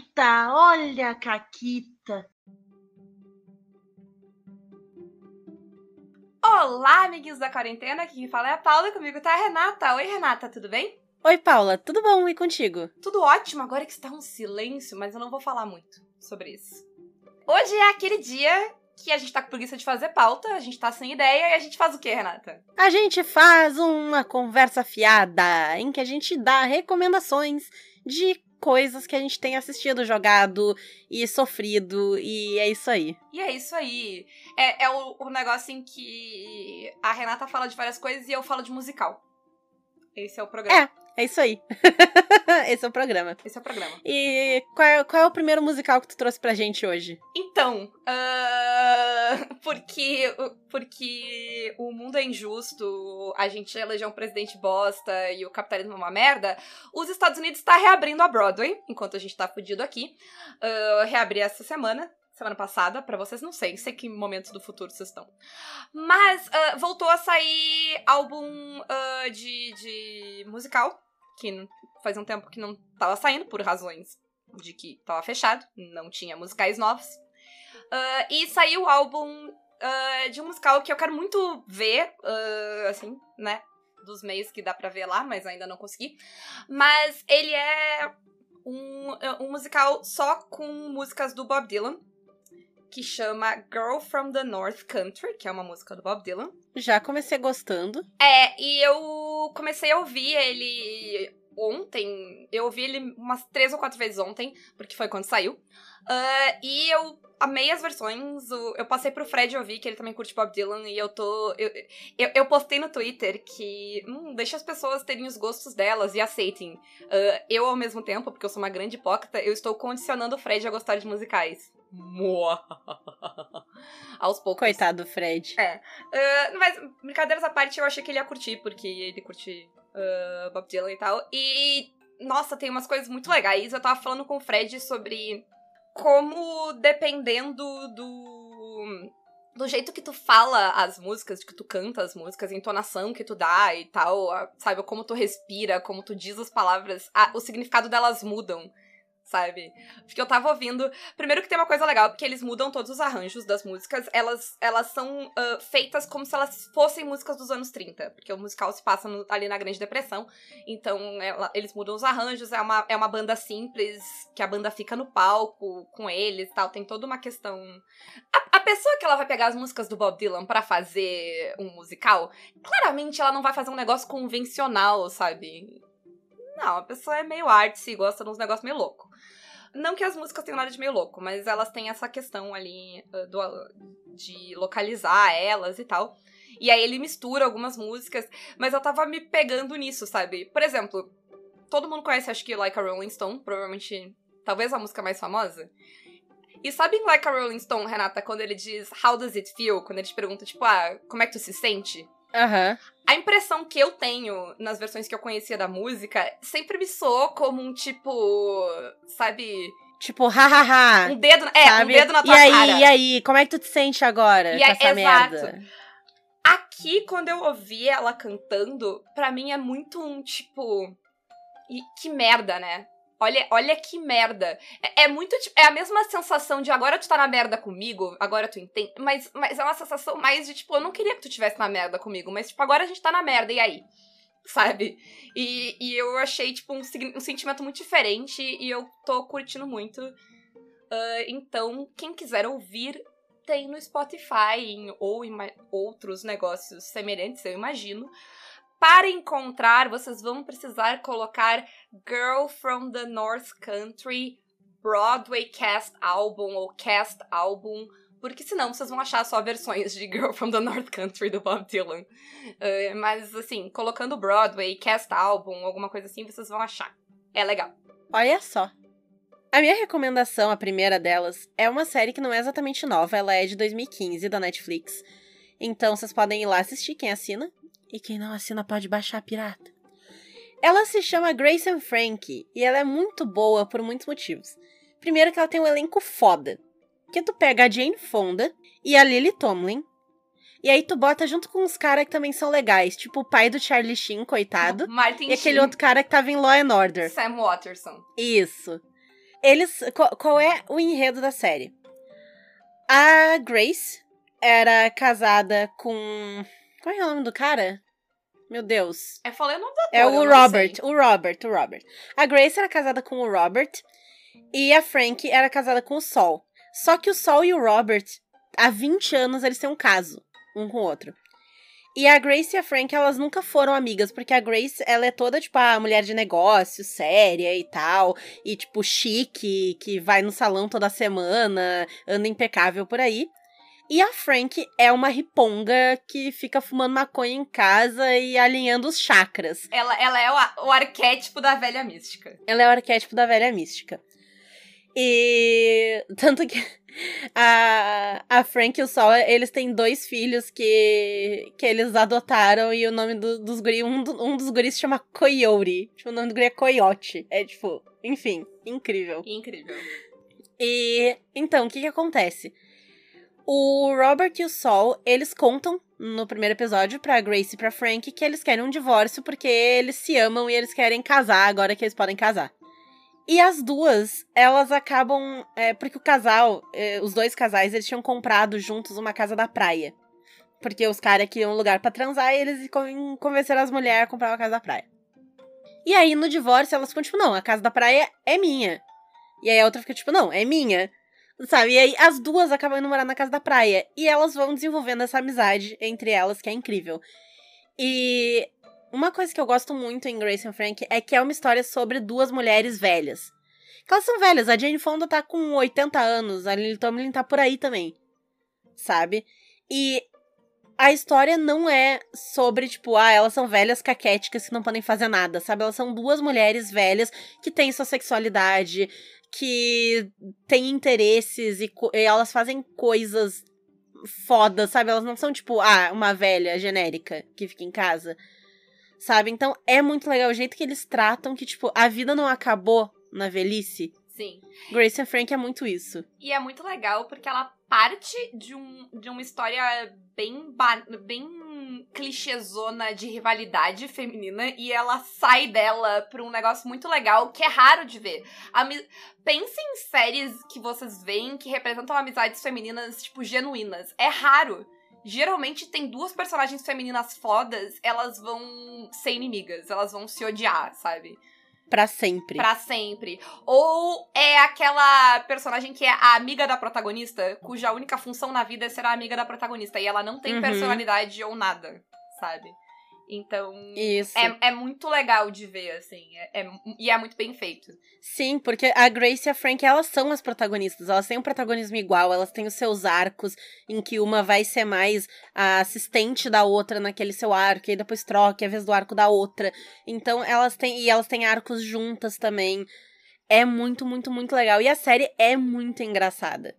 Caquita, olha a Caquita. Olá, amiguinhos da quarentena, aqui quem fala é a Paula e comigo tá a Renata. Oi, Renata, tudo bem? Oi, Paula, tudo bom? E contigo? Tudo ótimo, agora que está um silêncio, mas eu não vou falar muito sobre isso. Hoje é aquele dia que a gente tá com preguiça de fazer pauta, a gente tá sem ideia e a gente faz o quê, Renata? A gente faz uma conversa fiada em que a gente dá recomendações de coisas que a gente tem assistido, jogado e sofrido, e é isso aí. E é isso aí. É, é o, o negócio em que a Renata fala de várias coisas e eu falo de musical. Esse é o programa. É, é isso aí. Esse é o programa. Esse é o programa. E qual é, qual é o primeiro musical que tu trouxe pra gente hoje? Então, uh, porque, porque o mundo é injusto, a gente elegeu um presidente bosta e o capitalismo é uma merda, os Estados Unidos está reabrindo a Broadway, enquanto a gente tá fudido aqui. Uh, reabrir essa semana, semana passada, para vocês, não sei, sei que momentos do futuro vocês estão. Mas uh, voltou a sair álbum uh, de, de musical, que faz um tempo que não tava saindo, por razões de que tava fechado, não tinha musicais novos. Uh, e saiu o álbum de um musical que eu quero muito ver, assim, né? Dos meios que dá pra ver lá, mas ainda não consegui. Mas ele é um, um musical só com músicas do Bob Dylan que chama Girl from the North Country, que é uma música do Bob Dylan. Já comecei gostando. É, e eu comecei a ouvir ele ontem. Eu ouvi ele umas três ou quatro vezes ontem, porque foi quando saiu. Uh, e eu amei as versões. Eu passei pro Fred ouvir, que ele também curte Bob Dylan, e eu tô. Eu, eu, eu postei no Twitter que. Hum, deixa as pessoas terem os gostos delas e aceitem. Uh, eu, ao mesmo tempo, porque eu sou uma grande hipócrita, eu estou condicionando o Fred a gostar de musicais. Aos poucos. Coitado do Fred. É. Uh, mas, brincadeiras à parte, eu achei que ele ia curtir, porque ele curte uh, Bob Dylan e tal. E, nossa, tem umas coisas muito legais. Eu tava falando com o Fred sobre como, dependendo do. Do jeito que tu fala as músicas, que tu canta as músicas, a entonação que tu dá e tal, sabe? Como tu respira, como tu diz as palavras, a, o significado delas mudam sabe? Porque eu tava ouvindo. Primeiro que tem uma coisa legal, porque eles mudam todos os arranjos das músicas. Elas, elas são uh, feitas como se elas fossem músicas dos anos 30. Porque o musical se passa no, ali na Grande Depressão. Então, ela, eles mudam os arranjos. É uma, é uma banda simples, que a banda fica no palco com eles e tal. Tem toda uma questão. A, a pessoa que ela vai pegar as músicas do Bob Dylan para fazer um musical, claramente ela não vai fazer um negócio convencional, sabe? Não, a pessoa é meio artsy, gosta de uns negócios meio louco. Não que as músicas tenham nada de meio louco, mas elas têm essa questão ali uh, do, de localizar elas e tal. E aí ele mistura algumas músicas, mas eu tava me pegando nisso, sabe? Por exemplo, todo mundo conhece, acho que Like a Rolling Stone, provavelmente, talvez a música mais famosa. E sabe em Like a Rolling Stone, Renata, quando ele diz How does it feel? Quando ele te pergunta, tipo, ah, como é que tu se sente? Aham. Uhum. A impressão que eu tenho nas versões que eu conhecia da música sempre me soou como um tipo. Sabe? Tipo, hahaha. Um dedo, é, sabe? um dedo na tua e aí, cara. E aí, como é que tu te sente agora e com essa é, merda? Exato. Aqui, quando eu ouvi ela cantando, pra mim é muito um tipo. E que merda, né? Olha, olha que merda. É, é, muito. É a mesma sensação de agora tu tá na merda comigo, agora tu entende. Mas, mas é uma sensação mais de tipo, eu não queria que tu tivesse na merda comigo, mas tipo, agora a gente tá na merda, e aí? Sabe? E, e eu achei, tipo, um, um sentimento muito diferente e eu tô curtindo muito. Uh, então, quem quiser ouvir, tem no Spotify ou em outros negócios semelhantes, eu imagino. Para encontrar, vocês vão precisar colocar Girl from the North Country Broadway Cast Album ou Cast Album, porque senão vocês vão achar só versões de Girl from the North Country do Bob Dylan. Uh, mas assim, colocando Broadway, Cast Album, alguma coisa assim, vocês vão achar. É legal. Olha só. A minha recomendação, a primeira delas, é uma série que não é exatamente nova, ela é de 2015 da Netflix. Então vocês podem ir lá assistir, quem assina. E quem não assina pode baixar pirata. Ela se chama Grace and Frank e ela é muito boa por muitos motivos. Primeiro que ela tem um elenco foda. Que tu pega a Jane Fonda e a Lily Tomlin. E aí tu bota junto com uns caras que também são legais, tipo o pai do Charlie Sheen, coitado. Martin e aquele outro cara que tava em Law and Order. Sam Watterson. Isso. Eles. Qual, qual é o enredo da série? A Grace era casada com. Qual é o nome do cara? Meu Deus. Eu falei o nome do ator, É o Robert, o Robert, o Robert. A Grace era casada com o Robert e a Frank era casada com o Sol. Só que o Sol e o Robert, há 20 anos, eles têm um caso, um com o outro. E a Grace e a Frank, elas nunca foram amigas, porque a Grace, ela é toda, tipo, a mulher de negócio, séria e tal, e, tipo, chique, que vai no salão toda semana, anda impecável por aí. E a Frank é uma riponga que fica fumando maconha em casa e alinhando os chakras. Ela, ela é o, o arquétipo da velha mística. Ela é o arquétipo da velha mística. E tanto que a, a Frank e o Sol, eles têm dois filhos que, que eles adotaram e o nome do- dos guris, um, do- um dos guris se chama Coyote. Tipo, o nome do guri é Coyote. É tipo, enfim, incrível. Incrível. E então, o que que acontece? O Robert e o Sol, eles contam no primeiro episódio pra Grace e pra Frank que eles querem um divórcio porque eles se amam e eles querem casar agora que eles podem casar. E as duas, elas acabam. é, porque o casal, é, os dois casais, eles tinham comprado juntos uma casa da praia. Porque os caras queriam um lugar pra transar e eles con- convenceram as mulheres a comprar uma casa da praia. E aí, no divórcio, elas ficam tipo, não, a casa da praia é minha. E aí a outra fica tipo, não, é minha. Sabe? E aí as duas acabam indo morar na casa da praia. E elas vão desenvolvendo essa amizade entre elas, que é incrível. E uma coisa que eu gosto muito em Grace and Frank é que é uma história sobre duas mulheres velhas. Que elas são velhas. A Jane Fonda tá com 80 anos, a Lily Tomlin tá por aí também. Sabe? E a história não é sobre, tipo, ah, elas são velhas caquéticas que não podem fazer nada, sabe? Elas são duas mulheres velhas que têm sua sexualidade, que têm interesses e, e elas fazem coisas fodas, sabe? Elas não são, tipo, ah, uma velha genérica que fica em casa, sabe? Então é muito legal o jeito que eles tratam que, tipo, a vida não acabou na velhice. Sim. Grace and Frank é muito isso. E é muito legal porque ela parte de, um, de uma história bem, bem clichêzona de rivalidade feminina e ela sai dela pra um negócio muito legal que é raro de ver. Ami Pense em séries que vocês veem que representam amizades femininas, tipo, genuínas. É raro. Geralmente tem duas personagens femininas fodas, elas vão ser inimigas, elas vão se odiar, sabe? Pra sempre. Pra sempre. Ou é aquela personagem que é a amiga da protagonista, cuja única função na vida é ser a amiga da protagonista. E ela não tem Uhum. personalidade ou nada, sabe? Então. Isso. É, é muito legal de ver, assim. é- é- e é muito bem feito. Sim, porque a Grace e a Frank, elas são as protagonistas. Elas têm um protagonismo igual, elas têm os seus arcos, em que uma vai ser mais a assistente da outra naquele seu arco, e aí depois troca, e a vez do arco da outra. Então, elas têm. E elas têm arcos juntas também. É muito, muito, muito legal. E a série é muito engraçada.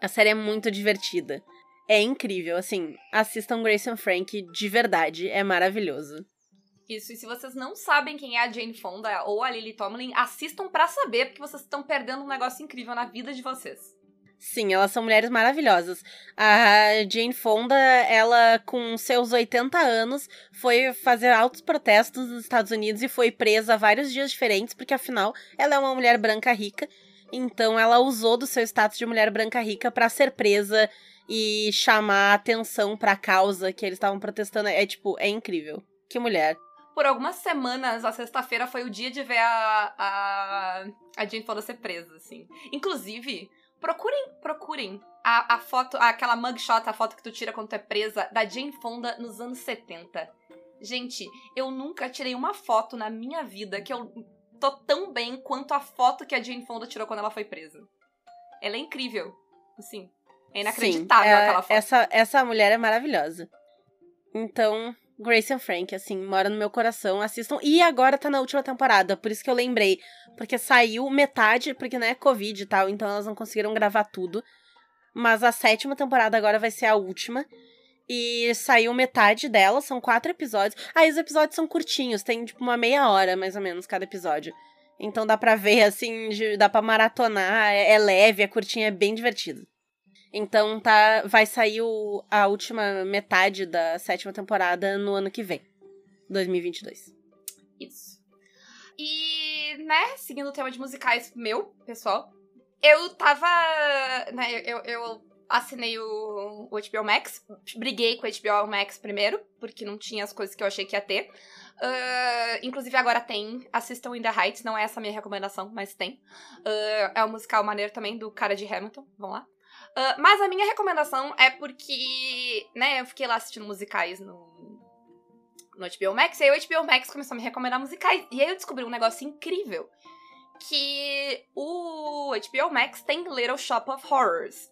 A série é muito divertida. É incrível, assim. Assistam Grace and Frank de verdade. É maravilhoso. Isso, e se vocês não sabem quem é a Jane Fonda ou a Lily Tomlin, assistam pra saber, porque vocês estão perdendo um negócio incrível na vida de vocês. Sim, elas são mulheres maravilhosas. A Jane Fonda, ela, com seus 80 anos, foi fazer altos protestos nos Estados Unidos e foi presa vários dias diferentes, porque afinal ela é uma mulher branca rica. Então ela usou do seu status de mulher branca rica pra ser presa e chamar atenção pra causa que eles estavam protestando. É tipo, é incrível. Que mulher. Por algumas semanas, a sexta-feira foi o dia de ver a, a, a Jane Fonda ser presa, assim. Inclusive, procurem, procurem a, a foto, aquela mugshot, a foto que tu tira quando tu é presa, da Jane Fonda nos anos 70. Gente, eu nunca tirei uma foto na minha vida que eu tô tão bem quanto a foto que a Jane Fonda tirou quando ela foi presa. Ela é incrível. Assim, é inacreditável Sim, é- aquela foto. Essa, essa mulher é maravilhosa. Então, Grace and Frank, assim, mora no meu coração. Assistam. E agora tá na última temporada, por isso que eu lembrei. Porque saiu metade, porque não é Covid e tal, então elas não conseguiram gravar tudo. Mas a sétima temporada agora vai ser a última. E saiu metade dela, são quatro episódios. Aí os episódios são curtinhos, tem tipo uma meia hora, mais ou menos, cada episódio. Então dá pra ver, assim, dá pra maratonar, é, é leve, é curtinho, é bem divertido. Então tá, vai sair o- a última metade da sétima temporada no ano que vem, 2022. Isso. E né, seguindo o tema de musicais meu, pessoal, eu tava. Né, eu, eu assinei o, o HBO Max, briguei com o HBO Max primeiro, porque não tinha as coisas que eu achei que ia ter. Uh, inclusive agora tem, assistam In The Heights, não é essa a minha recomendação, mas tem. Uh, é um musical maneiro também do cara de Hamilton, vamos lá. Uh, mas a minha recomendação é porque, né, eu fiquei lá assistindo musicais no, no HBO Max, e aí o HBO Max começou a me recomendar musicais. E aí eu descobri um negócio incrível. Que o HBO Max tem Little Shop of Horrors.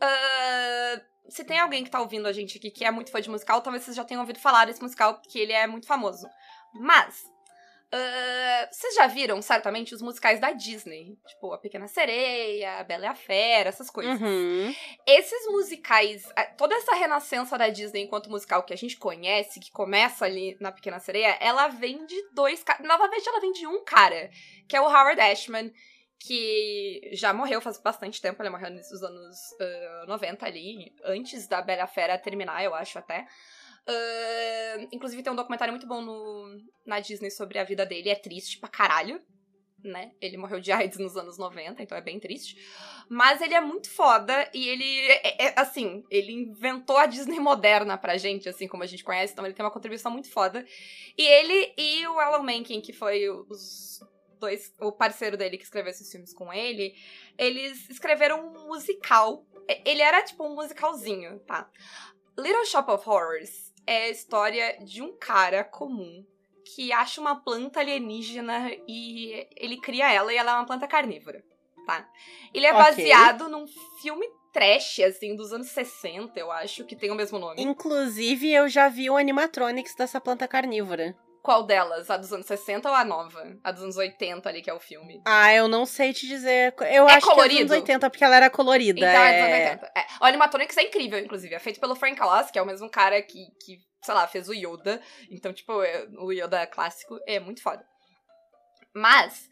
Uh, se tem alguém que tá ouvindo a gente aqui que é muito fã de musical, talvez vocês já tenham ouvido falar desse musical, que ele é muito famoso. Mas, uh, vocês já viram, certamente, os musicais da Disney? Tipo, A Pequena Sereia, A Bela e a Fera, essas coisas. Uhum. Esses musicais, toda essa renascença da Disney enquanto musical que a gente conhece, que começa ali na Pequena Sereia, ela vem de dois caras. Novamente, ela vem de um cara, que é o Howard Ashman que já morreu faz bastante tempo, ele morreu nos anos uh, 90 ali, antes da Bela Fera terminar, eu acho até. Inclusive tem um documentário muito bom no, na Disney sobre a vida dele, é triste pra caralho, né? Ele morreu de AIDS nos anos 90, então é bem triste. Mas ele é muito foda e ele, é, é, assim, ele inventou a Disney moderna pra gente, assim como a gente conhece, então ele tem uma contribuição muito foda. E ele e o Alan Menken, que foi os dois, o parceiro dele que escreveu esses filmes com ele, eles escreveram um musical. Ele era tipo um musicalzinho, tá? Little Shop of Horrors é a história de um cara comum que acha uma planta alienígena e ele cria ela e ela é uma planta carnívora, tá? Ele é okay. baseado num filme trash, assim, dos anos 60, eu acho, que tem o mesmo nome. Inclusive, eu já vi o animatronics dessa planta carnívora. Qual delas? A dos anos 60 ou a nova? A dos anos 80 ali, que é o filme. Ah, eu não sei te dizer. Eu é acho colorido? que é dos anos 80, porque ela era colorida. Então, é, é dos anos 80. É. O Animatronics é incrível, inclusive. É feito pelo Frank Oz, que é o mesmo cara que, que sei lá, fez o Yoda. Então, tipo, é, o Yoda clássico é muito foda. Mas,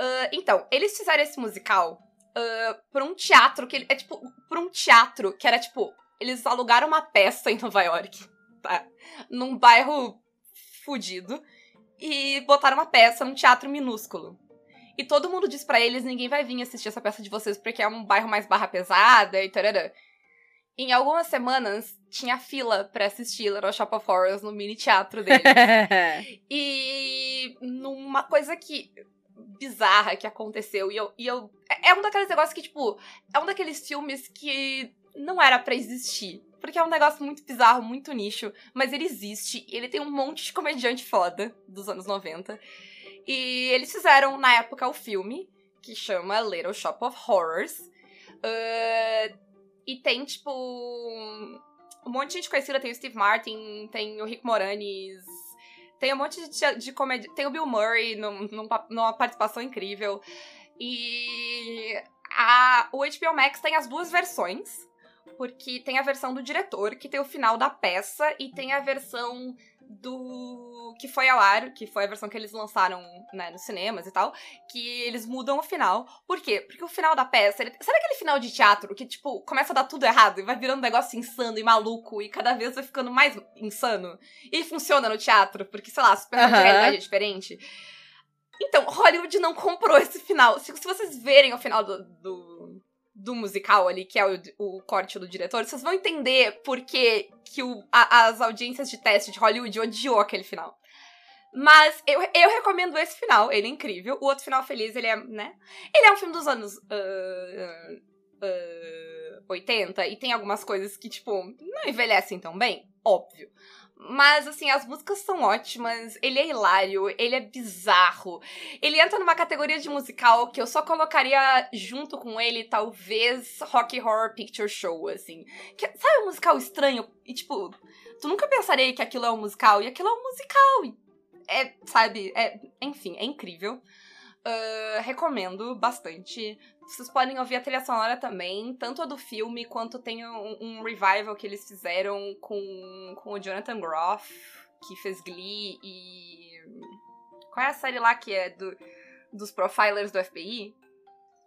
uh, então, eles fizeram esse musical uh, pra um teatro que é tipo, pra um teatro que era tipo, eles alugaram uma peça em Nova York, tá? Num bairro fudido e botaram uma peça num teatro minúsculo. E todo mundo diz para eles: ninguém vai vir assistir essa peça de vocês porque é um bairro mais barra pesada e tarará. Em algumas semanas, tinha fila para assistir Little Shop of Horrors no mini teatro deles. e numa coisa que bizarra que aconteceu. E eu, e eu. É, é um daqueles negócios que, tipo, é um daqueles filmes que não era para existir. Porque é um negócio muito bizarro, muito nicho, mas ele existe e ele tem um monte de comediante foda dos anos 90. E eles fizeram, na época, o filme, que chama Little Shop of Horrors. Uh, e tem, tipo, um monte de gente conhecida. Tem o Steve Martin, tem o Rick Moranis, tem um monte de, de comédia. Tem o Bill Murray num, num, numa participação incrível. E a, o HBO Max tem as duas versões porque tem a versão do diretor, que tem o final da peça, e tem a versão do que foi ao ar, que foi a versão que eles lançaram né, nos cinemas e tal, que eles mudam o final. Por quê? Porque o final da peça, ele... sabe aquele final de teatro que, tipo, começa a dar tudo errado e vai virando um negócio insano e maluco e cada vez vai ficando mais insano? E funciona no teatro, porque, sei lá, a uhum. de realidade é diferente. Então, Hollywood não comprou esse final. Se, se vocês verem o final do, do do musical ali, que é o, o corte do diretor, vocês vão entender por que, que o, a, as audiências de teste de Hollywood odiou aquele final. Mas eu, eu recomendo esse final, ele é incrível. O outro final feliz, ele é, né? Ele é um filme dos anos uh, uh, 80 e tem algumas coisas que, tipo, não envelhecem tão bem, óbvio. Mas, assim, as músicas são ótimas, ele é hilário, ele é bizarro. Ele entra numa categoria de musical que eu só colocaria junto com ele, talvez, Rock Horror Picture Show, assim. Que, sabe um musical estranho? E, tipo, tu nunca pensaria que aquilo é um musical, e aquilo é um musical. É, sabe, é, enfim, é incrível. Uh, recomendo bastante. Vocês podem ouvir a trilha sonora também, tanto a do filme quanto tem um, um revival que eles fizeram com, com o Jonathan Groff, que fez Glee e. Qual é a série lá que é do, dos profilers do FBI?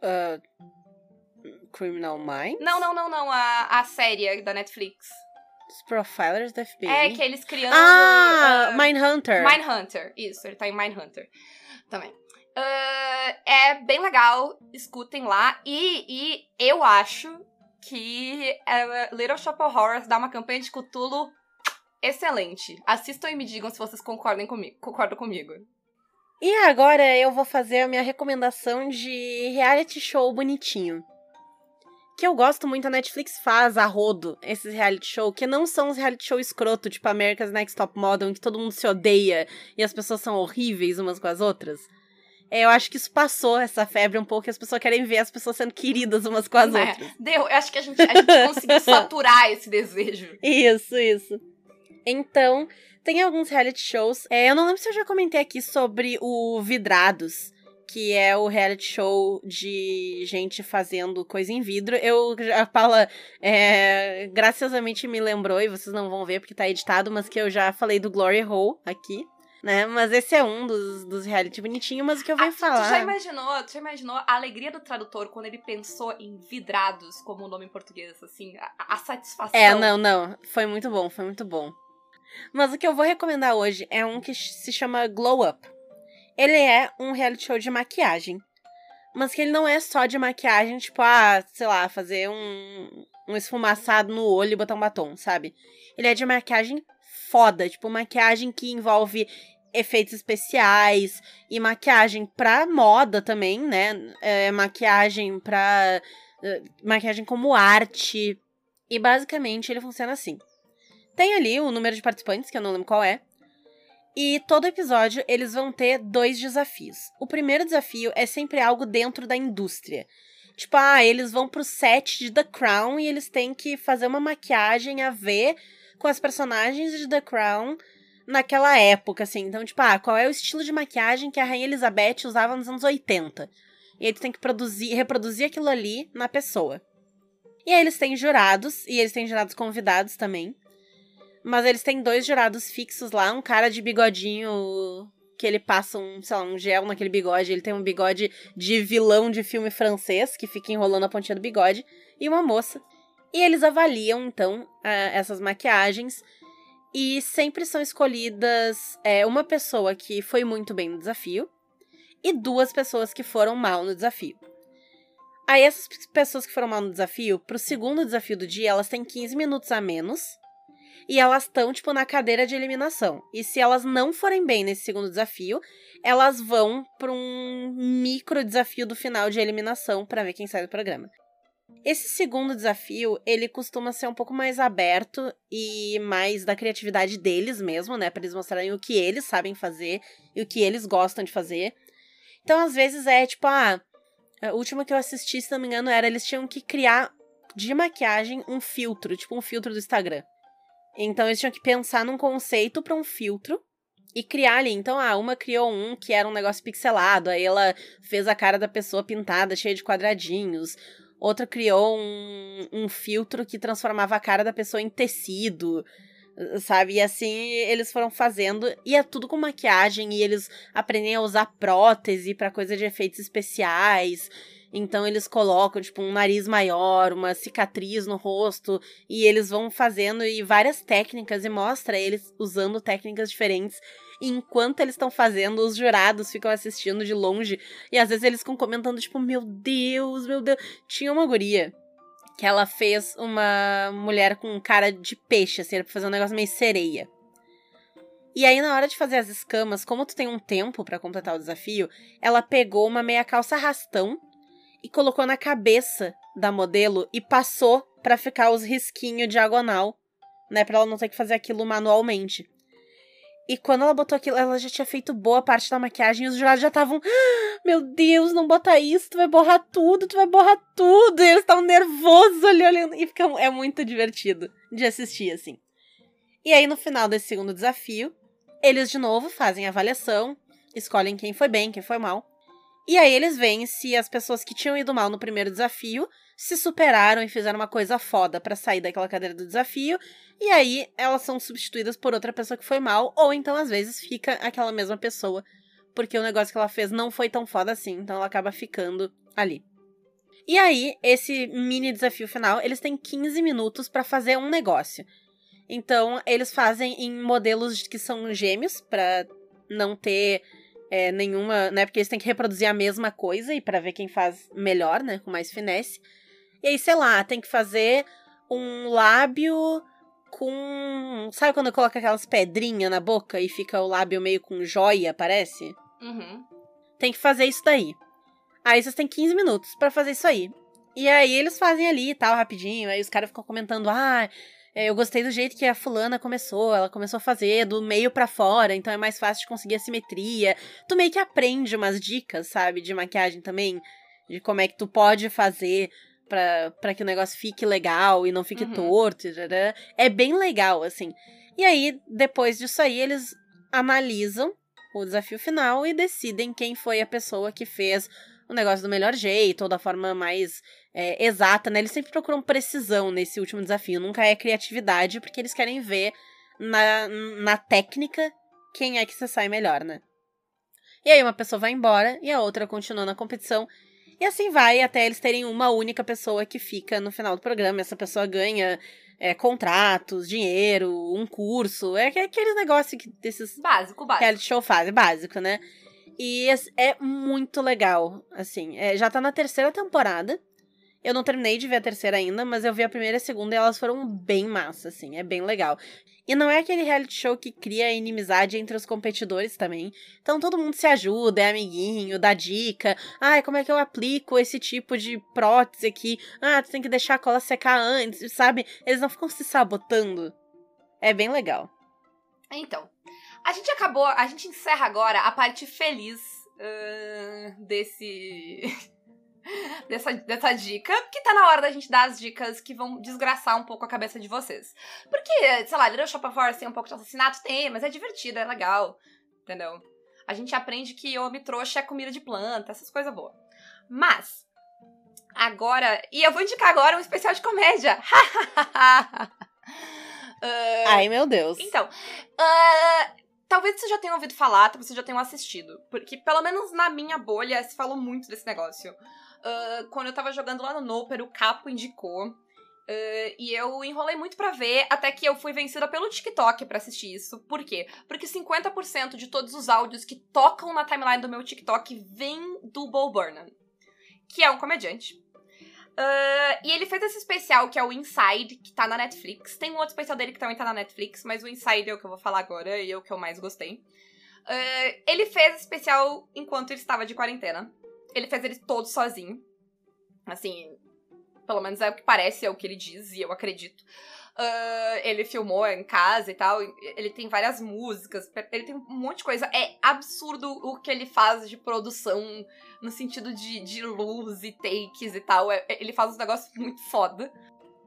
Uh, Criminal Minds? Não, não, não, não. A, a série da Netflix. Os profilers do FBI? É, que eles criando. Ah! Uh, Mindhunter. Mindhunter, isso, ele tá em Mindhunter também. Uh, é bem legal, escutem lá. E, e eu acho que uh, Little Shop of Horrors dá uma campanha de Cthulhu excelente. Assistam e me digam se vocês concordem comigo, concordam comigo. E agora eu vou fazer a minha recomendação de reality show bonitinho. Que eu gosto muito, a Netflix faz a rodo esses reality show, que não são os reality show escroto, tipo America's Next Top Model, em que todo mundo se odeia e as pessoas são horríveis umas com as outras. É, eu acho que isso passou, essa febre um pouco, e as pessoas querem ver as pessoas sendo queridas umas com as é, outras. Deu, eu acho que a gente, a gente conseguiu saturar esse desejo. Isso, isso. Então, tem alguns reality shows. É, eu não lembro se eu já comentei aqui sobre o Vidrados, que é o reality show de gente fazendo coisa em vidro. Eu, a Paula, é, graciosamente me lembrou, e vocês não vão ver porque tá editado, mas que eu já falei do Glory Hole aqui. Né? Mas esse é um dos, dos reality bonitinho, mas o que eu venho ah, falar. Tu já imaginou, tu já imaginou a alegria do tradutor quando ele pensou em vidrados como o nome em português, assim, a, a satisfação. É, não, não. Foi muito bom, foi muito bom. Mas o que eu vou recomendar hoje é um que se chama Glow Up. Ele é um reality show de maquiagem. Mas que ele não é só de maquiagem, tipo, ah, sei lá, fazer um, um esfumaçado no olho e botar um batom, sabe? Ele é de maquiagem foda, tipo, maquiagem que envolve efeitos especiais e maquiagem pra moda também, né? É, maquiagem pra. Uh, maquiagem como arte. E basicamente ele funciona assim. Tem ali o número de participantes, que eu não lembro qual é. E todo episódio eles vão ter dois desafios. O primeiro desafio é sempre algo dentro da indústria. Tipo, ah, eles vão pro set de The Crown e eles têm que fazer uma maquiagem a ver com as personagens de The Crown naquela época, assim. Então, tipo, ah, qual é o estilo de maquiagem que a Rainha Elizabeth usava nos anos 80? E tu tem que produzir, reproduzir aquilo ali na pessoa. E aí eles têm jurados, e eles têm jurados convidados também. Mas eles têm dois jurados fixos lá, um cara de bigodinho que ele passa um, sei lá, um gel naquele bigode, ele tem um bigode de vilão de filme francês, que fica enrolando a pontinha do bigode, e uma moça. E eles avaliam, então, essas maquiagens, e sempre são escolhidas é, uma pessoa que foi muito bem no desafio, e duas pessoas que foram mal no desafio. Aí essas pessoas que foram mal no desafio, pro segundo desafio do dia, elas têm 15 minutos a menos, e elas estão, tipo, na cadeira de eliminação. E se elas não forem bem nesse segundo desafio, elas vão para um micro desafio do final de eliminação para ver quem sai do programa. Esse segundo desafio, ele costuma ser um pouco mais aberto e mais da criatividade deles mesmo, né, para eles mostrarem o que eles sabem fazer e o que eles gostam de fazer. Então, às vezes é tipo, ah, a última que eu assisti, se não me engano, era eles tinham que criar de maquiagem um filtro, tipo um filtro do Instagram. Então eles tinham que pensar num conceito para um filtro e criar ali. Então, ah, uma criou um que era um negócio pixelado, aí ela fez a cara da pessoa pintada, cheia de quadradinhos. Outra criou um, um filtro que transformava a cara da pessoa em tecido, sabe? E assim eles foram fazendo. E é tudo com maquiagem, e eles aprendem a usar prótese para coisa de efeitos especiais. Então eles colocam, tipo, um nariz maior, uma cicatriz no rosto, e eles vão fazendo e várias técnicas e mostra eles usando técnicas diferentes. E enquanto eles estão fazendo, os jurados ficam assistindo de longe. E às vezes eles ficam comentando, tipo, meu Deus, meu Deus. Tinha uma guria que ela fez uma mulher com cara de peixe, assim, pra fazer um negócio meio sereia. E aí, na hora de fazer as escamas, como tu tem um tempo para completar o desafio, ela pegou uma meia calça rastão e colocou na cabeça da modelo e passou para ficar os risquinhos diagonal, né, para ela não ter que fazer aquilo manualmente. E quando ela botou aquilo, ela já tinha feito boa parte da maquiagem e os jurados já estavam, ah, meu Deus, não bota isso, tu vai borrar tudo, tu vai borrar tudo. E eles estavam nervosos ali olhando e fica é muito divertido de assistir assim. E aí no final desse segundo desafio, eles de novo fazem a avaliação, escolhem quem foi bem, quem foi mal. E aí eles veem se as pessoas que tinham ido mal no primeiro desafio se superaram e fizeram uma coisa foda para sair daquela cadeira do desafio. E aí elas são substituídas por outra pessoa que foi mal, ou então às vezes fica aquela mesma pessoa, porque o negócio que ela fez não foi tão foda assim, então ela acaba ficando ali. E aí, esse mini desafio final, eles têm 15 minutos para fazer um negócio. Então, eles fazem em modelos que são gêmeos, para não ter é, nenhuma, né? Porque eles têm que reproduzir a mesma coisa e para ver quem faz melhor, né? Com mais finesse. E aí, sei lá, tem que fazer um lábio com. Sabe quando coloca aquelas pedrinhas na boca e fica o lábio meio com joia, parece? Uhum. Tem que fazer isso daí. Aí vocês têm 15 minutos para fazer isso aí. E aí eles fazem ali e tal, rapidinho. Aí os caras ficam comentando: ah, eu gostei do jeito que a fulana começou. Ela começou a fazer do meio para fora, então é mais fácil de conseguir a simetria. Tu meio que aprende umas dicas, sabe, de maquiagem também. De como é que tu pode fazer para que o negócio fique legal e não fique Uhum. torto. tarará. É bem legal, assim. E aí, depois disso aí, eles analisam o desafio final e decidem quem foi a pessoa que fez o negócio do melhor jeito, ou da forma mais é, exata, né? Eles sempre procuram precisão nesse último desafio, nunca é criatividade, porque eles querem ver na, na técnica quem é que se sai melhor, né? E aí uma pessoa vai embora e a outra continua na competição. E assim vai até eles terem uma única pessoa que fica no final do programa. Essa pessoa ganha é, contratos, dinheiro, um curso. É que- aqueles negócios que desses Básico, básico. reality show fazem, básico, né? E es- é muito legal, assim. é, já tá na terceira temporada. Eu não terminei de ver a terceira ainda, mas eu vi a primeira e a segunda e elas foram bem massa, assim. É bem legal. E não é aquele reality show que cria inimizade entre os competidores também. Então todo mundo se ajuda, é amiguinho, dá dica. Ai, como é que eu aplico esse tipo de prótese aqui? Ah, tu tem que deixar a cola secar antes, sabe? Eles não ficam se sabotando. É bem legal. Então, a gente acabou, a gente encerra agora a parte feliz ahn, desse. Dessa, dessa dica, que tá na hora da gente dar as dicas que vão desgraçar um pouco a cabeça de vocês. Porque, sei lá, Little Shop of Horrors tem um pouco de assassinato? Tem, mas é divertido, é legal. Entendeu? A gente aprende que homem trouxa é comida de planta, essas coisas boas. Mas, agora. E eu vou indicar agora um especial de comédia. Ah, Ai, meu Deus. então, ah, talvez você já tenha ouvido falar, talvez você já tenha assistido. Porque, pelo menos na minha bolha, se falou muito desse negócio. Quando eu tava jogando lá no Noper, o Capo indicou. ah, e eu enrolei muito pra ver, até que eu fui vencida pelo TikTok pra assistir isso. Por quê? Porque 50% de todos os áudios que tocam na timeline do meu TikTok vêm do Bo Burnham, que é um comediante. Ah, e ele fez esse especial que é o Inside, que tá na Netflix. Tem um outro especial dele que também tá na Netflix, mas o Inside é o que eu vou falar agora e é o que eu mais gostei. Ah, ele fez esse especial enquanto ele estava de quarentena. Ele fez ele todo sozinho. Assim, pelo menos é o que parece, é o que ele diz, e eu acredito. Ah, ele filmou em casa e tal. Ele tem várias músicas, ele tem um monte de coisa. É absurdo o que ele faz de produção no sentido de, de luz e takes e tal. É- ele faz uns negócios muito foda.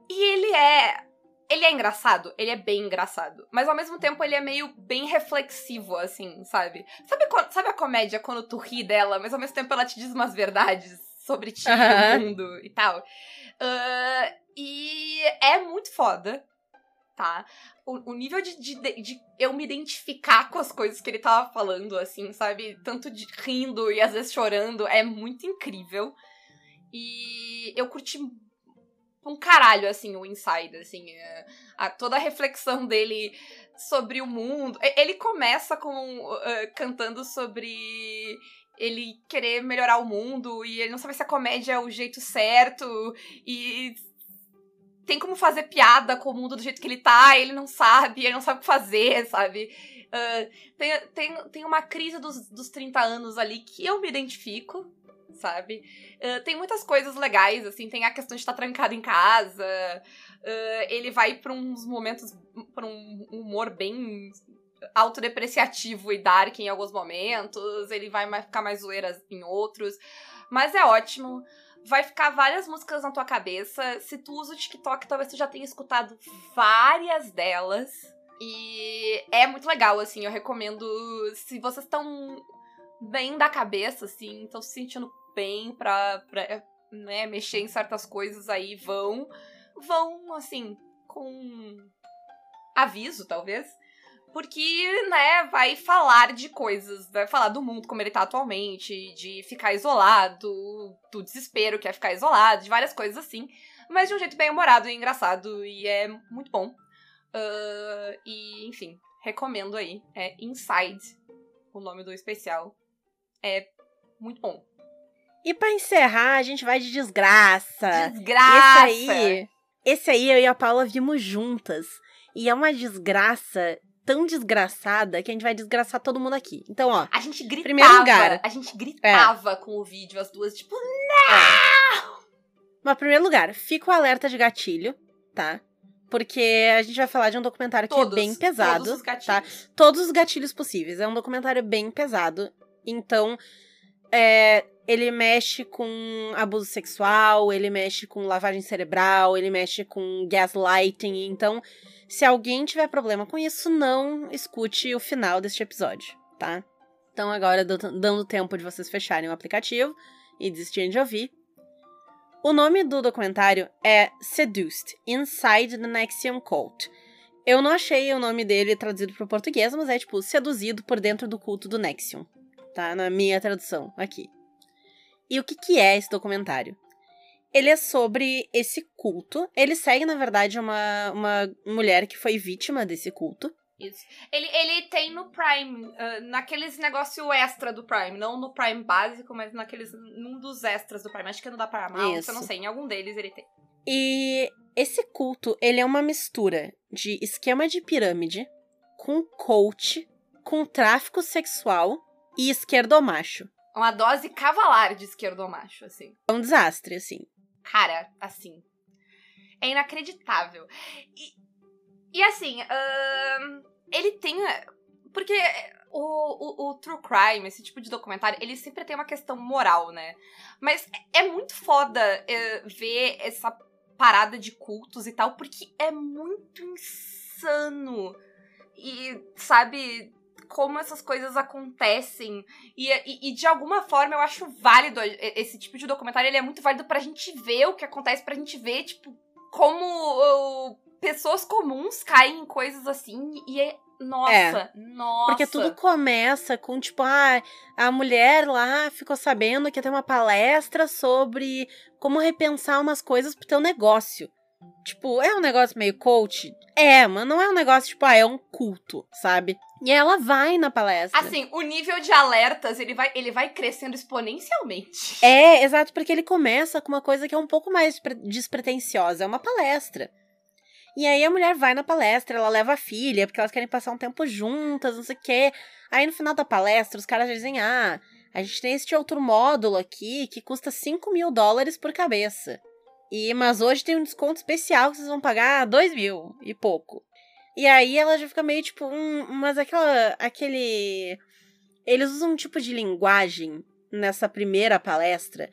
E ele é. Ele é engraçado, ele é bem engraçado. Mas ao mesmo tempo ele é meio bem reflexivo, assim, sabe? Sabe, sabe a comédia quando tu ri dela, mas ao mesmo tempo ela te diz umas verdades sobre ti e Aham. o mundo e tal? Ah, e é muito foda, tá? O, o nível de, de, de eu me identificar com as coisas que ele tava falando, assim, sabe? Tanto de rindo e às vezes chorando, é muito incrível. E eu curti um caralho, assim, o Inside, assim, é, a, toda a reflexão dele sobre o mundo. Ele começa com eh, cantando sobre ele querer melhorar o mundo e ele não sabe se a comédia é o jeito certo e tem como fazer piada com o mundo do jeito que ele tá, ele não sabe, ele não sabe o que fazer, sabe? Ah, tem, tem, tem uma crise dos, dos 30 anos ali que eu me identifico, sabe? Ah, tem muitas coisas legais, assim, tem a questão de estar trancado em casa, ah, ele vai pra uns momentos, pra um humor bem autodepreciativo e dark em alguns momentos, ele vai ficar mais zoeira em outros, mas é ótimo. Vai ficar várias músicas na tua cabeça. Se tu usa o TikTok, talvez tu já tenha escutado várias delas. E é muito legal, assim, eu recomendo. Se vocês estão bem da cabeça, assim, estão se sentindo bem pra, pra né, mexer em certas coisas aí, vão. Vão, assim, com aviso, talvez. Porque, né, vai falar de coisas, vai falar do mundo como ele tá atualmente, de ficar isolado, do desespero que é ficar isolado, de várias coisas assim, mas de um jeito bem humorado e engraçado, e é muito bom. Ah, e, enfim, recomendo aí. É Inside, o nome do especial. É muito bom. E pra encerrar, a gente vai de desgraça. Desgraça! Esse aí, esse aí eu e a Paula vimos juntas. E é uma desgraça tão desgraçada que a gente vai desgraçar todo mundo aqui. Então, ó. A gente gritava. Primeiro lugar. A gente gritava com o vídeo, as duas, tipo, Mas, primeiro lugar, fica o alerta de gatilho, tá? Porque a gente vai falar de um documentário que todos. é bem pesado. Todos os tá? gatilhos. Todos os gatilhos possíveis. É um documentário bem pesado. Então, é, ele mexe com abuso sexual, ele mexe com lavagem cerebral, ele mexe com gaslighting. Então, se alguém tiver problema com isso, não escute o final deste episódio, tá? Então, agora, dando tempo de vocês fecharem o aplicativo e desistirem de ouvir. O nome do documentário é Seduced Inside the Nexium Cult. Eu não achei o nome dele traduzido para o português, mas é tipo seduzido por dentro do culto do Nexium, tá? Na minha tradução aqui. E o que, que é esse documentário? Ele é sobre esse culto. Ele segue, na verdade, uma, uma mulher que foi vítima desse culto. Isso. Ele, ele tem no Prime, ah, naqueles negócio extra do Prime, não no Prime básico, mas naqueles num dos extras do Prime. Acho que é no da Paramount, Isso. eu não sei, em algum deles ele tem. E esse culto, ele é uma mistura de esquema de pirâmide com coach, com tráfico sexual e esquerdomacho. Uma dose cavalar de esquerdo macho, assim. É um desastre, assim. Cara, assim. É inacreditável. E, e assim, ahn, ele tem. Porque o, o, o True Crime, esse tipo de documentário, ele sempre tem uma questão moral, né? Mas é é muito foda é, ver essa parada de cultos e tal, porque é muito insano. E, sabe, como essas coisas acontecem. E, e, e de alguma forma eu acho válido esse tipo de documentário, ele é muito válido pra gente ver o que acontece, pra gente ver, tipo, como uh, pessoas comuns caem em coisas assim e é. Nossa, nossa. Porque tudo começa com, tipo, ah, a mulher lá ficou sabendo que ia ter uma palestra sobre como repensar umas coisas pro teu negócio. Tipo, é um negócio meio coach? É, mas não é um negócio, tipo, ah, é um culto, sabe? E ela vai na palestra. Assim, o nível de alertas, ele vai, ele vai crescendo exponencialmente. É, exato, porque ele começa com uma coisa que é um pouco mais pre- despretensiosa, é uma palestra. E aí a mulher vai na palestra, ela leva a filha, porque elas querem passar um tempo juntas, não sei o quê. Aí no final da palestra, os caras dizem, ah, a gente tem este outro módulo aqui que custa 5 mil dólares por cabeça. E, mas hoje tem um desconto especial que vocês vão pagar 2 mil e pouco. E aí ela já fica meio tipo, hum, mas aquela, aquele... Eles usam um tipo de linguagem nessa primeira palestra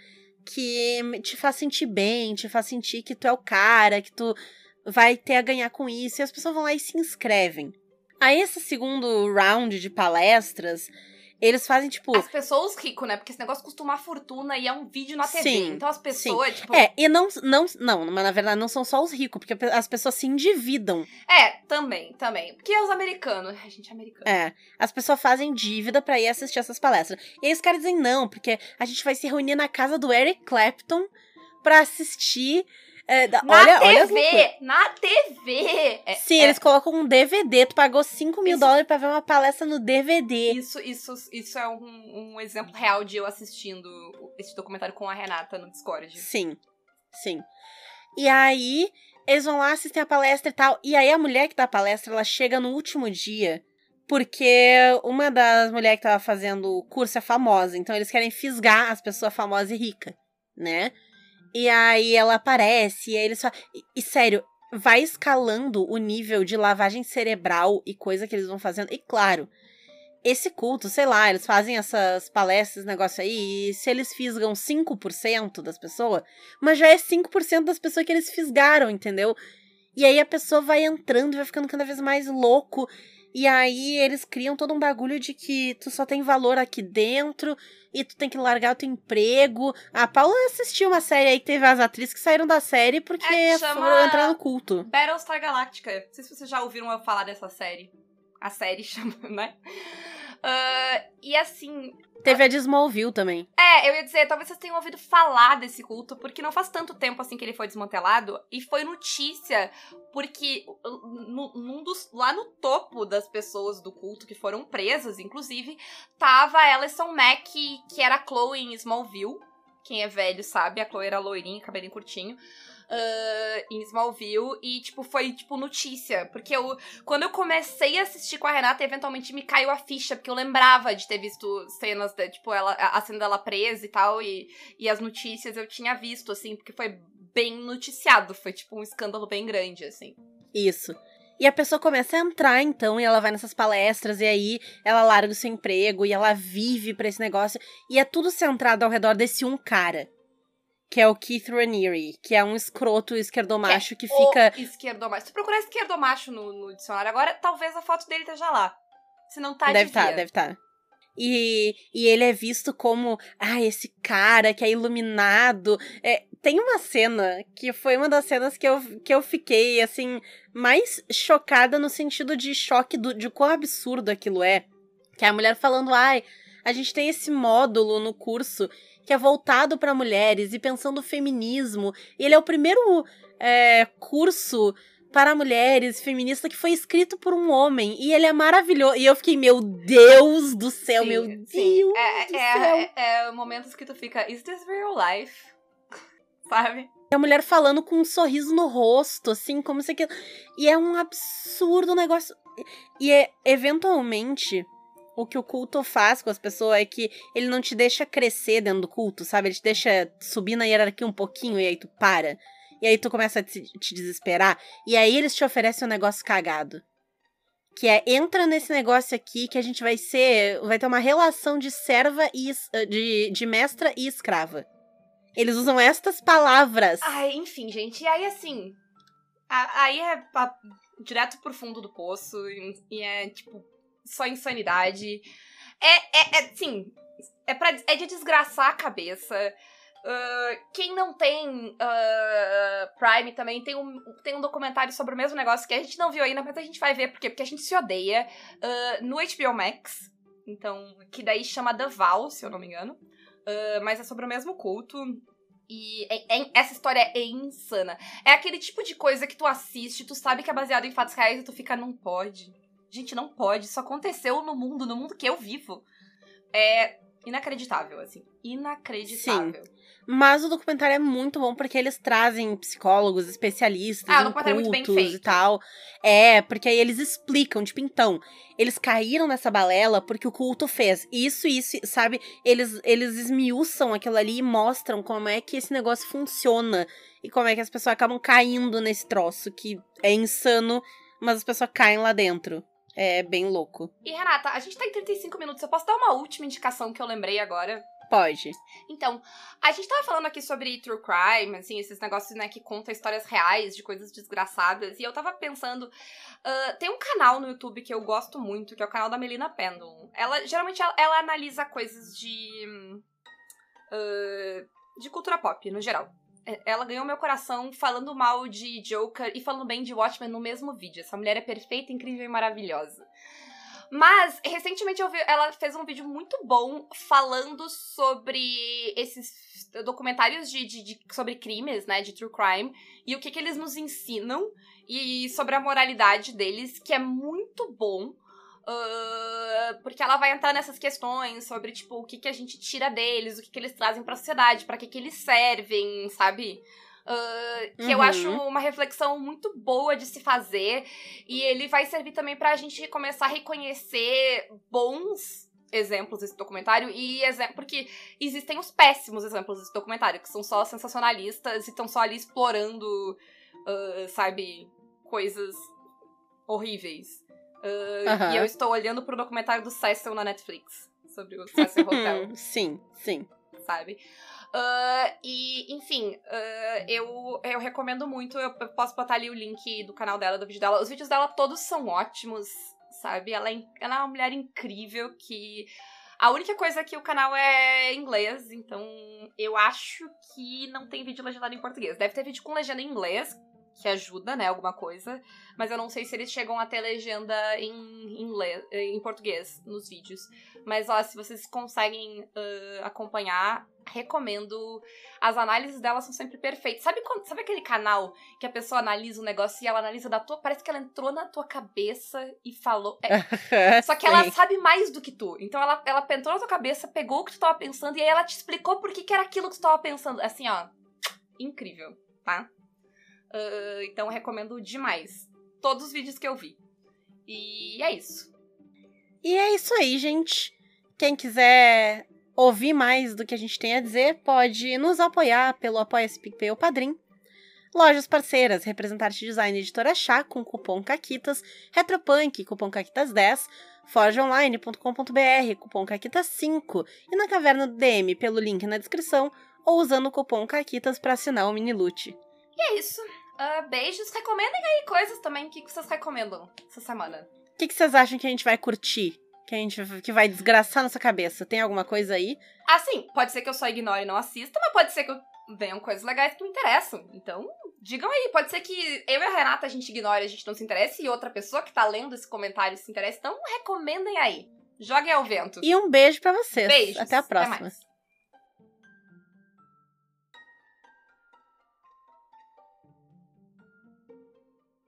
que te faz sentir bem, te faz sentir que tu é o cara, que tu vai ter a ganhar com isso, e as pessoas vão lá e se inscrevem. Aí, esse segundo round de palestras, eles fazem, tipo. As pessoas ricas, né? Porque esse negócio custa uma fortuna e é um vídeo na TV. Sim, então as pessoas, tipo. É, e não, não, não, mas na verdade não são só os ricos, porque as pessoas se endividam. É, também, também. Porque é os americanos. A gente é americano. É, as pessoas fazem dívida pra ir assistir essas palestras. E aí os caras dizem não, porque a gente vai se reunir na casa do Eric Clapton pra assistir. É, da- Na olha, olha. TV! Na TV! É, Sim, é- eles colocam um DVD, tu pagou 5 mil Isso- dólares pra ver uma palestra no DVD. Isso, isso, isso é um, um exemplo real de eu assistindo esse documentário com a Renata no Discord. Sim, sim. E aí, eles vão lá, assistem a palestra e tal. E aí, a mulher que dá a palestra, ela chega no último dia. Porque uma das mulheres que tava fazendo o curso é famosa. Então, eles querem fisgar as pessoas famosas e ricas, né? E aí, ela aparece. E aí, eles falam... E, e, sério, vai escalando o nível de lavagem cerebral e coisa que eles vão fazendo. E, claro... Esse culto, sei lá, eles fazem essas palestras, esse negócio aí, e se eles fisgam 5% das pessoas, mas já é 5% das pessoas que eles fisgaram, entendeu? E aí a pessoa vai entrando e vai ficando cada vez mais louco. E aí eles criam todo um bagulho de que tu só tem valor aqui dentro e tu tem que largar o teu emprego. A Paula assistiu uma série aí que teve as atrizes que saíram da série porque É, foram entrar no culto. Battlestar Galactica. Não sei se vocês já ouviram eu falar dessa série. A série chama, né? Uh, e assim, Teve a de Smallville também. É, eu ia dizer, talvez vocês tenham ouvido falar desse culto, porque não faz tanto tempo assim que ele foi desmantelado, e foi notícia, porque no, num dos, lá no topo das pessoas do culto que foram presas, inclusive, tava a Alison Mack, que era a Chloe em Smallville. Quem é velho sabe, a Chloe era loirinha, cabelinho curtinho uh, em Smallville e, tipo, foi, tipo, notícia. Porque eu, quando eu comecei a assistir com a Renata, eventualmente me caiu a ficha, porque eu lembrava de ter visto cenas, de, tipo, ela, a cena dela presa e tal, e, e as notícias eu tinha visto, assim, porque foi bem noticiado, foi, tipo, um escândalo bem grande, assim. Isso. E a pessoa começa a entrar, então, e ela vai nessas palestras, e aí ela larga o seu emprego, e ela vive pra esse negócio, e é tudo centrado ao redor desse um cara que é o Keith Raniere, que é um escroto esquerdomacho que, que é fica. Esquerdomacho. Se tu procurar esquerdomacho no, no dicionário agora, talvez a foto dele esteja lá. Se não tá, Deve estar, tá, deve estar. Tá. E, e ele é visto como, ah, esse cara que é iluminado. É, tem uma cena que foi uma das cenas que eu, que eu fiquei, assim, mais chocada no sentido de choque do, de quão absurdo aquilo é. Que é a mulher falando, ai, a gente tem esse módulo no curso que é voltado para mulheres e pensando o feminismo. Ele é o primeiro é, curso para mulheres feminista que foi escrito por um homem e ele é maravilhoso. E eu fiquei, meu Deus do céu, sim, meu Deus sim. É, do é, céu. É, é, momentos que tu fica, is this real life? Sabe? E a mulher falando com um sorriso no rosto, assim, como se aquilo. E é um absurdo negócio. E é, eventualmente, o que o culto faz com as pessoas é que ele não te deixa crescer dentro do culto, sabe? Ele te deixa subir na hierarquia um pouquinho e aí tu para. E aí tu começa a te, te desesperar. E aí eles te oferecem um negócio cagado. Que é, entra nesse negócio aqui que a gente vai ser. Vai ter uma relação de serva e. de, de mestra e escrava. Eles usam estas palavras. Ai, enfim, gente. E aí, assim. aí é a, direto pro fundo do poço. E, e é, tipo, só insanidade. É, é, é sim, é, pra, é de desgraçar a cabeça. Uh, quem não tem uh, Prime também tem um, tem um documentário sobre o mesmo negócio que a gente não viu ainda, mas a gente vai ver porque, porque a gente se odeia uh, no HBO Max. Então, que daí chama The Val, se eu não me engano. mas é sobre o mesmo culto. E é, é, essa história é insana. É aquele tipo de coisa que tu assiste, tu sabe que é baseado em fatos reais e tu fica, não pode. Gente, não pode. Isso aconteceu no mundo, no mundo que eu vivo. É inacreditável, assim. Inacreditável. Sim. Mas o documentário é muito bom porque eles trazem psicólogos, especialistas, ah, cultos é e tal. É, porque aí eles explicam, tipo, então, eles caíram nessa balela porque o culto fez isso, isso, sabe? Eles, eles esmiuçam aquilo ali e mostram como é que esse negócio funciona e como é que as pessoas acabam caindo nesse troço que é insano, mas as pessoas caem lá dentro. É bem louco. E Renata, a gente tá em 35 minutos. Eu posso dar uma última indicação que eu lembrei agora? Pode. Então, a gente tava falando aqui sobre true crime, assim, esses negócios, né, que contam histórias reais de coisas desgraçadas. E eu tava pensando. Uh, tem um canal no YouTube que eu gosto muito, que é o canal da Melina Pendulum. Ela, geralmente, ela, ela analisa coisas de. Uh, de cultura pop, no geral. É, ela ganhou meu coração falando mal de Joker e falando bem de Watchmen no mesmo vídeo. Essa mulher é perfeita, incrível e maravilhosa. Mas, recentemente eu vi, ela fez um vídeo muito bom falando sobre esses documentários de, de, de, sobre crimes, né, de true crime, e o que, que eles nos ensinam, e sobre a moralidade deles, que é muito bom. Uh, porque ela vai entrar nessas questões sobre, tipo, o que, que a gente tira deles, o que, que eles trazem pra sociedade, para que, que eles servem, sabe? Uh, que uhum. eu acho uma reflexão muito boa de se fazer. E ele vai servir também pra gente começar a reconhecer bons exemplos desse documentário e porque existem os péssimos exemplos desse documentário que são só sensacionalistas e estão só ali explorando uh, sabe coisas horríveis Uh, E eu estou olhando pro documentário do Cecil na Netflix. Sobre o Cecil Hotel. sim, sim. Sabe? Uh, e, enfim, uh, eu, eu recomendo muito. Eu, eu, posso botar ali o link do canal dela, do vídeo dela. Os vídeos dela todos são ótimos, sabe? Ela é, ela é uma mulher incrível que. A única coisa é que o canal é inglês, então eu acho que não tem vídeo legendado em português. Deve ter vídeo com legenda em inglês, que ajuda, né, alguma coisa. Mas eu não sei se eles chegam a ter legenda em inglês, em português nos vídeos. Mas ó, se vocês conseguem uh, acompanhar, recomendo. As análises delas são sempre perfeitas. Sabe, quando, sabe aquele canal que a pessoa analisa um negócio e ela analisa da tua. Parece que ela entrou na tua cabeça e falou. É, só que ela sabe mais do que tu. Então ela, ela entrou na tua cabeça, pegou o que tu tava pensando e aí ela te explicou por que, que era aquilo que tu tava pensando. Assim, ó. Incrível, tá? Uh, então recomendo demais. Todos os vídeos que eu vi. E é isso. E é isso aí, gente. Quem quiser ouvir mais do que a gente tem a dizer, pode nos apoiar pelo Apoia-se PicPay ou Padrim. Lojas parceiras, Representarte Design Editora Chá com cupom CAQUITAS, Retropunk, cupom CAQUITAS10, forgeonline.com.br, cupom CAQUITAS5 e na Caverna do DM pelo link na descrição ou usando o cupom CAQUITAS para assinar o mini loot. E é isso. Uh, beijos. Recomendem aí coisas também. O que vocês recomendam essa semana? O que, que vocês acham que a gente vai curtir? Que a gente que vai desgraçar nossa cabeça? Tem alguma coisa aí? Ah, sim. Pode ser que eu só ignore e não assista, mas pode ser que eu venham coisas legais que me interessam. Então, digam aí. Pode ser que eu e a Renata a gente ignore, a gente não se interesse, e outra pessoa que tá lendo esse comentário se interessa. Então, recomendem aí. Joguem ao vento. E um beijo para vocês. Beijos. Até a próxima. Até